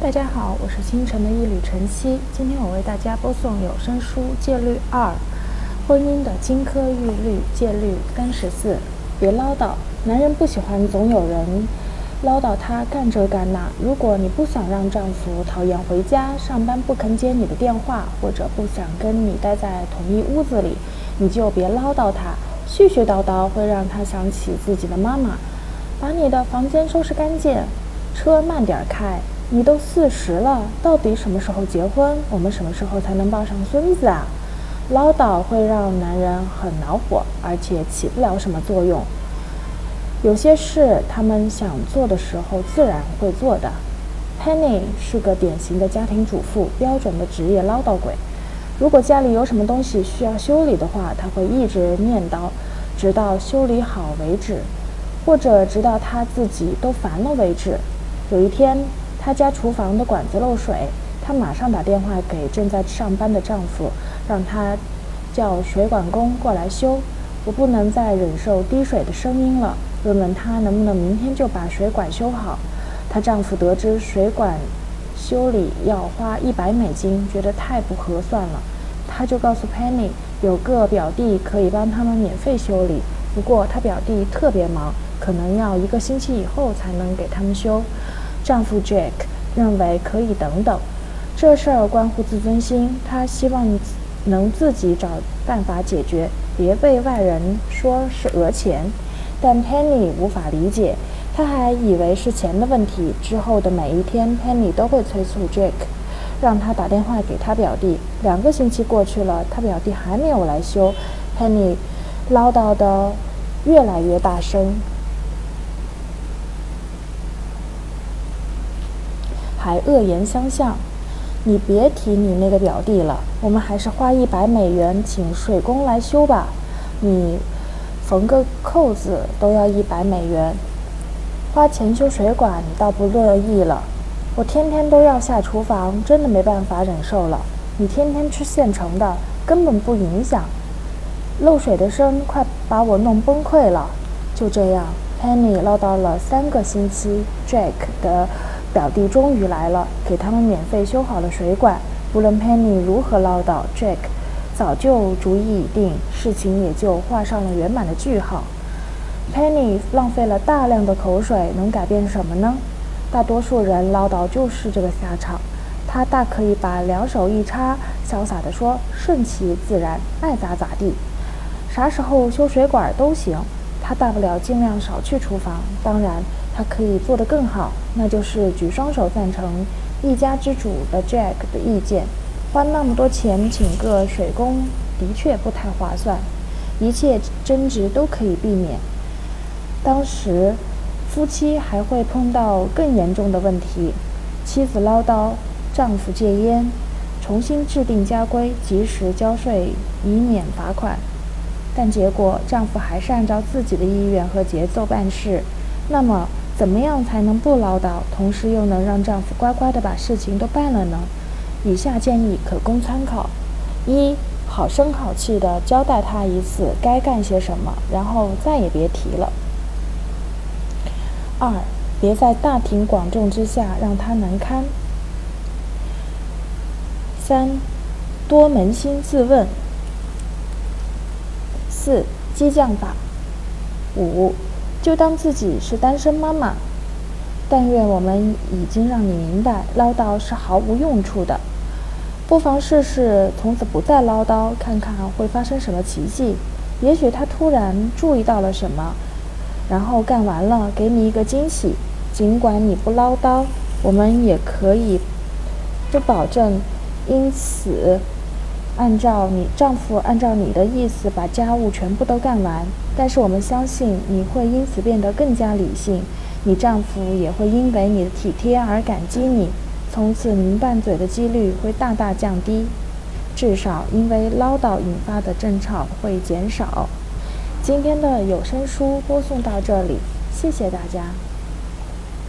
大家好，我是清晨的一缕晨曦。今天我为大家播送有声书《戒律二：婚姻的金科玉律》戒律三十四。别唠叨，男人不喜欢总有人唠叨他干这干那。如果你不想让丈夫讨厌回家上班不肯接你的电话，或者不想跟你待在同一屋子里，你就别唠叨他。絮絮叨叨会让他想起自己的妈妈。把你的房间收拾干净，车慢点开。你都四十了，到底什么时候结婚？我们什么时候才能抱上孙子啊？唠叨会让男人很恼火，而且起不了什么作用。有些事他们想做的时候自然会做的。Penny 是个典型的家庭主妇，标准的职业唠叨鬼。如果家里有什么东西需要修理的话，他会一直念叨，直到修理好为止，或者直到他自己都烦了为止。有一天。她家厨房的管子漏水，她马上打电话给正在上班的丈夫，让他叫水管工过来修。我不能再忍受滴水的声音了，问问他能不能明天就把水管修好。她丈夫得知水管修理要花一百美金，觉得太不合算了，他就告诉 Penny 有个表弟可以帮他们免费修理，不过他表弟特别忙，可能要一个星期以后才能给他们修。丈夫 Jack 认为可以等等，这事儿关乎自尊心，他希望能自己找办法解决，别被外人说是讹钱。但 Penny 无法理解，他还以为是钱的问题。之后的每一天，Penny 都会催促 Jack，让他打电话给他表弟。两个星期过去了，他表弟还没有来修，Penny 唠叨的越来越大声。还恶言相向，你别提你那个表弟了。我们还是花一百美元请水工来修吧。你缝个扣子都要一百美元，花钱修水管你倒不乐意了。我天天都要下厨房，真的没办法忍受了。你天天吃现成的，根本不影响。漏水的声快把我弄崩溃了。就这样，Penny 唠叨了三个星期，Jack 的。表弟终于来了，给他们免费修好了水管。无论 Penny 如何唠叨，Jack 早就主意已定，事情也就画上了圆满的句号。Penny 浪费了大量的口水，能改变什么呢？大多数人唠叨就是这个下场。他大可以把两手一插，潇洒地说：“顺其自然，爱咋咋地，啥时候修水管都行。”他大不了尽量少去厨房。当然。他可以做得更好，那就是举双手赞成一家之主的 Jack 的意见。花那么多钱请个水工，的确不太划算。一切争执都可以避免。当时，夫妻还会碰到更严重的问题：妻子唠叨，丈夫戒烟，重新制定家规，及时交税，以免罚款。但结果，丈夫还是按照自己的意愿和节奏办事。那么，怎么样才能不唠叨，同时又能让丈夫乖乖地把事情都办了呢？以下建议可供参考：一、好声好气地交代他一次该干些什么，然后再也别提了；二、别在大庭广众之下让他难堪；三、多扪心自问；四、激将法；五。就当自己是单身妈妈。但愿我们已经让你明白，唠叨是毫无用处的。不妨试试从此不再唠叨，看看会发生什么奇迹。也许他突然注意到了什么，然后干完了，给你一个惊喜。尽管你不唠叨，我们也可以不保证因此。按照你丈夫按照你的意思把家务全部都干完，但是我们相信你会因此变得更加理性，你丈夫也会因为你的体贴而感激你，从此您拌嘴的几率会大大降低，至少因为唠叨引发的争吵会减少。今天的有声书播送到这里，谢谢大家。